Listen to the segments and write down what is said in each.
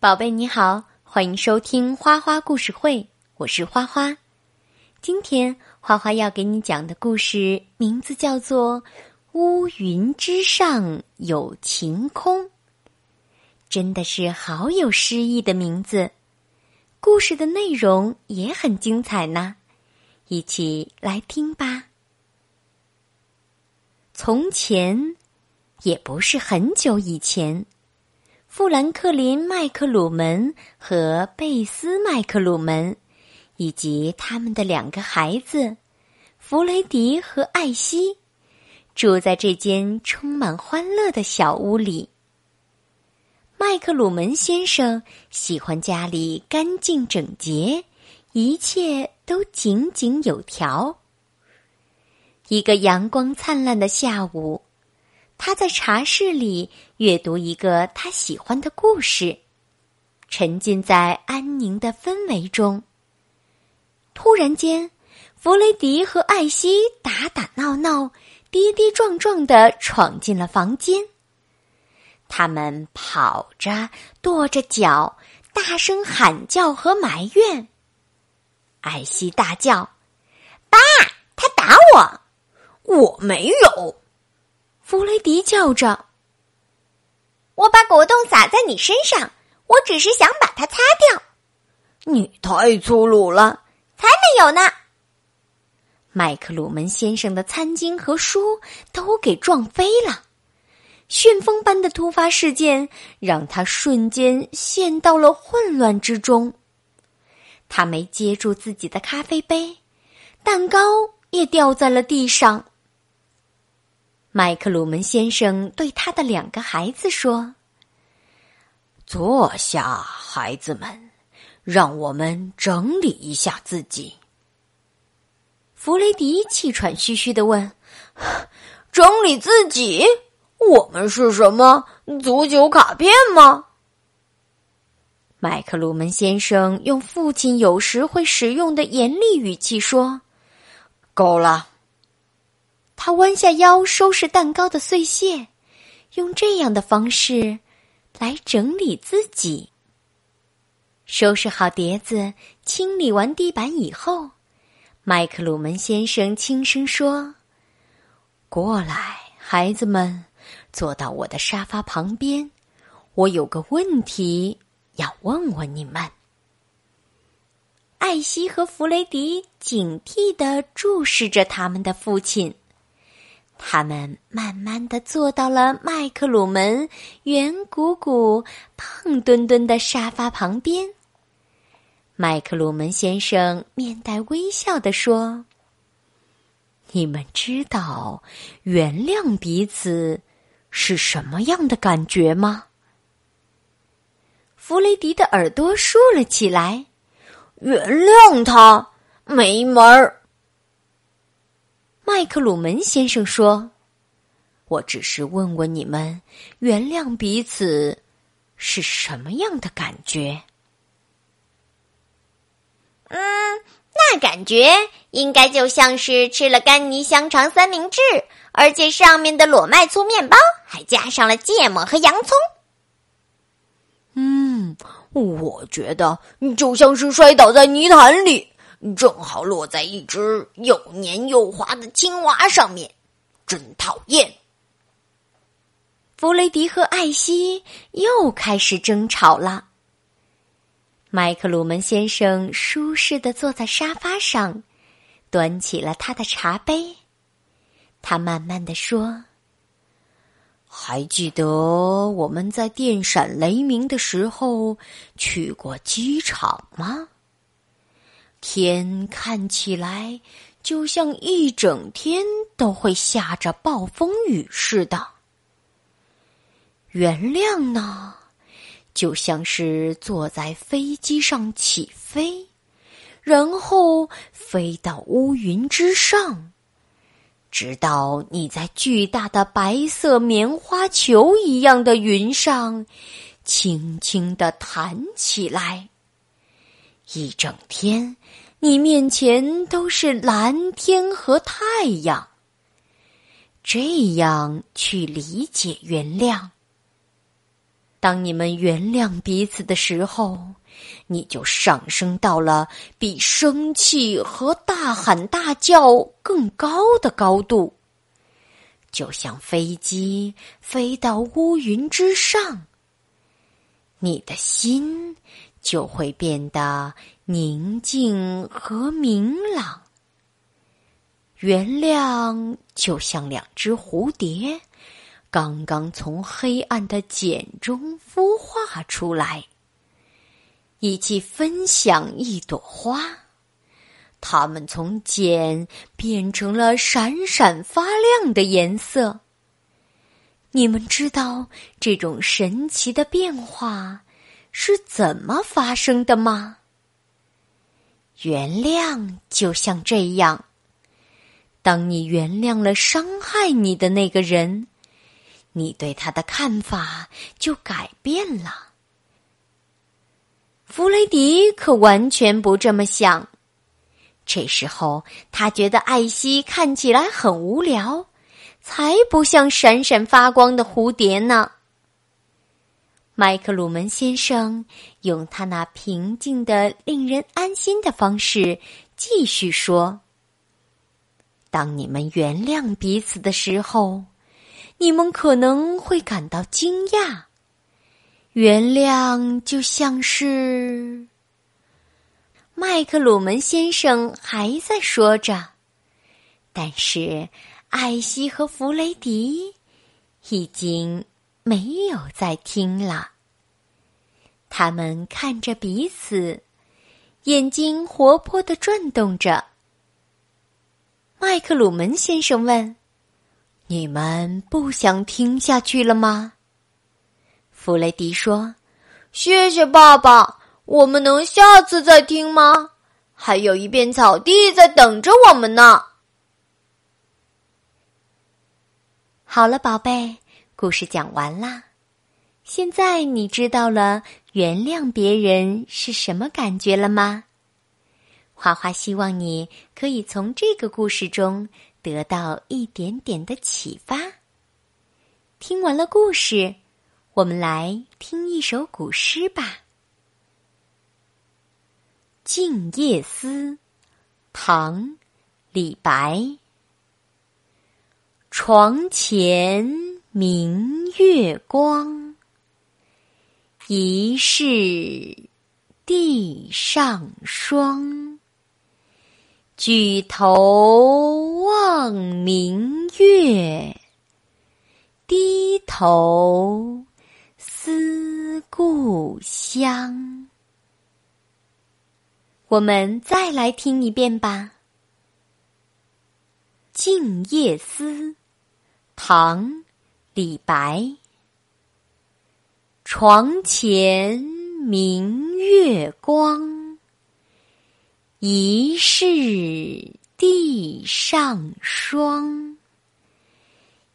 宝贝你好，欢迎收听花花故事会，我是花花。今天花花要给你讲的故事名字叫做《乌云之上有晴空》，真的是好有诗意的名字。故事的内容也很精彩呢，一起来听吧。从前，也不是很久以前。富兰克林·麦克鲁门和贝斯·麦克鲁门，以及他们的两个孩子弗雷迪和艾希，住在这间充满欢乐的小屋里。麦克鲁门先生喜欢家里干净整洁，一切都井井有条。一个阳光灿烂的下午。他在茶室里阅读一个他喜欢的故事，沉浸在安宁的氛围中。突然间，弗雷迪和艾希打打闹闹、跌跌撞撞的闯进了房间。他们跑着、跺着脚，大声喊叫和埋怨。艾希大叫：“爸，他打我！我没有。”弗雷迪叫着：“我把果冻洒在你身上，我只是想把它擦掉。”你太粗鲁了！才没有呢！麦克鲁门先生的餐巾和书都给撞飞了，旋风般的突发事件让他瞬间陷到了混乱之中。他没接住自己的咖啡杯，蛋糕也掉在了地上。麦克鲁门先生对他的两个孩子说：“坐下，孩子们，让我们整理一下自己。”弗雷迪气喘吁吁的问：“ 整理自己？我们是什么足球卡片吗？”麦克鲁门先生用父亲有时会使用的严厉语气说：“够了。”他弯下腰收拾蛋糕的碎屑，用这样的方式来整理自己。收拾好碟子，清理完地板以后，麦克鲁门先生轻声说：“过来，孩子们，坐到我的沙发旁边。我有个问题要问问你们。”艾希和弗雷迪警惕的注视着他们的父亲。他们慢慢的坐到了麦克鲁门圆鼓鼓、胖墩墩的沙发旁边。麦克鲁门先生面带微笑的说：“你们知道原谅彼此是什么样的感觉吗？”弗雷迪的耳朵竖了起来。“原谅他，没门儿。”麦克鲁门先生说：“我只是问问你们，原谅彼此是什么样的感觉？”嗯，那感觉应该就像是吃了干泥香肠三明治，而且上面的裸麦粗面包还加上了芥末和洋葱。嗯，我觉得就像是摔倒在泥潭里。正好落在一只又黏又滑的青蛙上面，真讨厌。弗雷迪和艾希又开始争吵了。麦克鲁门先生舒适的坐在沙发上，端起了他的茶杯。他慢慢的说：“还记得我们在电闪雷鸣的时候去过机场吗？”天看起来就像一整天都会下着暴风雨似的。原谅呢，就像是坐在飞机上起飞，然后飞到乌云之上，直到你在巨大的白色棉花球一样的云上，轻轻的弹起来。一整天，你面前都是蓝天和太阳。这样去理解原谅。当你们原谅彼此的时候，你就上升到了比生气和大喊大叫更高的高度，就像飞机飞到乌云之上。你的心就会变得宁静和明朗。原谅就像两只蝴蝶。刚刚从黑暗的茧中孵化出来，一起分享一朵花。它们从茧变成了闪闪发亮的颜色。你们知道这种神奇的变化是怎么发生的吗？原谅就像这样，当你原谅了伤害你的那个人。你对他的看法就改变了。弗雷迪可完全不这么想。这时候，他觉得艾希看起来很无聊，才不像闪闪发光的蝴蝶呢。麦克鲁门先生用他那平静的、令人安心的方式继续说：“当你们原谅彼此的时候。”你们可能会感到惊讶，原谅就像是麦克鲁门先生还在说着，但是艾希和弗雷迪已经没有再听了。他们看着彼此，眼睛活泼的转动着。麦克鲁门先生问。你们不想听下去了吗？弗雷迪说：“谢谢爸爸，我们能下次再听吗？还有一片草地在等着我们呢。”好了，宝贝，故事讲完啦。现在你知道了原谅别人是什么感觉了吗？花花希望你可以从这个故事中。得到一点点的启发。听完了故事，我们来听一首古诗吧，《静夜思》，唐·李白。床前明月光，疑是地上霜。举头望明月，低头思故乡。我们再来听一遍吧，《静夜思》，唐·李白。床前明月光。疑是地上霜，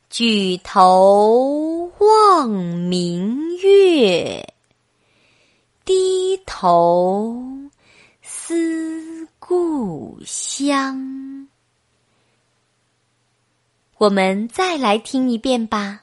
举头望明月，低头思故乡。我们再来听一遍吧，《